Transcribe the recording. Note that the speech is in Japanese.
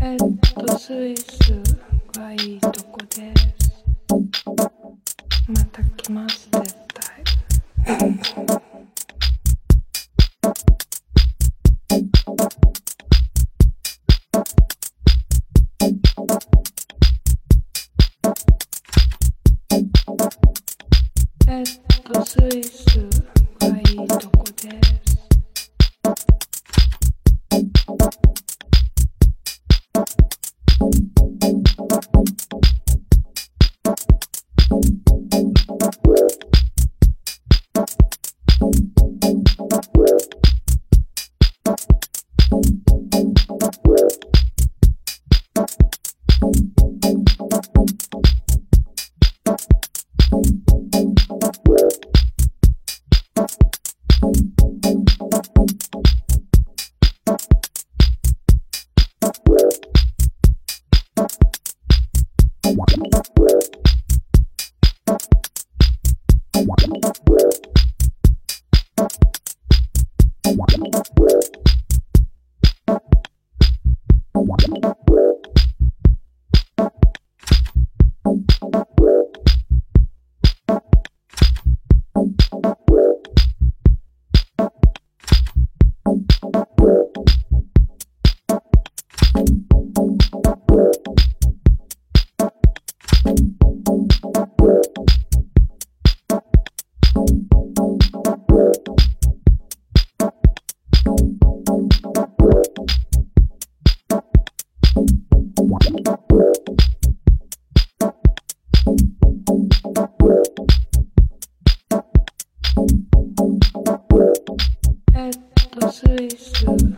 えっと、スイスがいいとこです。また来ます、絶対。head of Switzerland.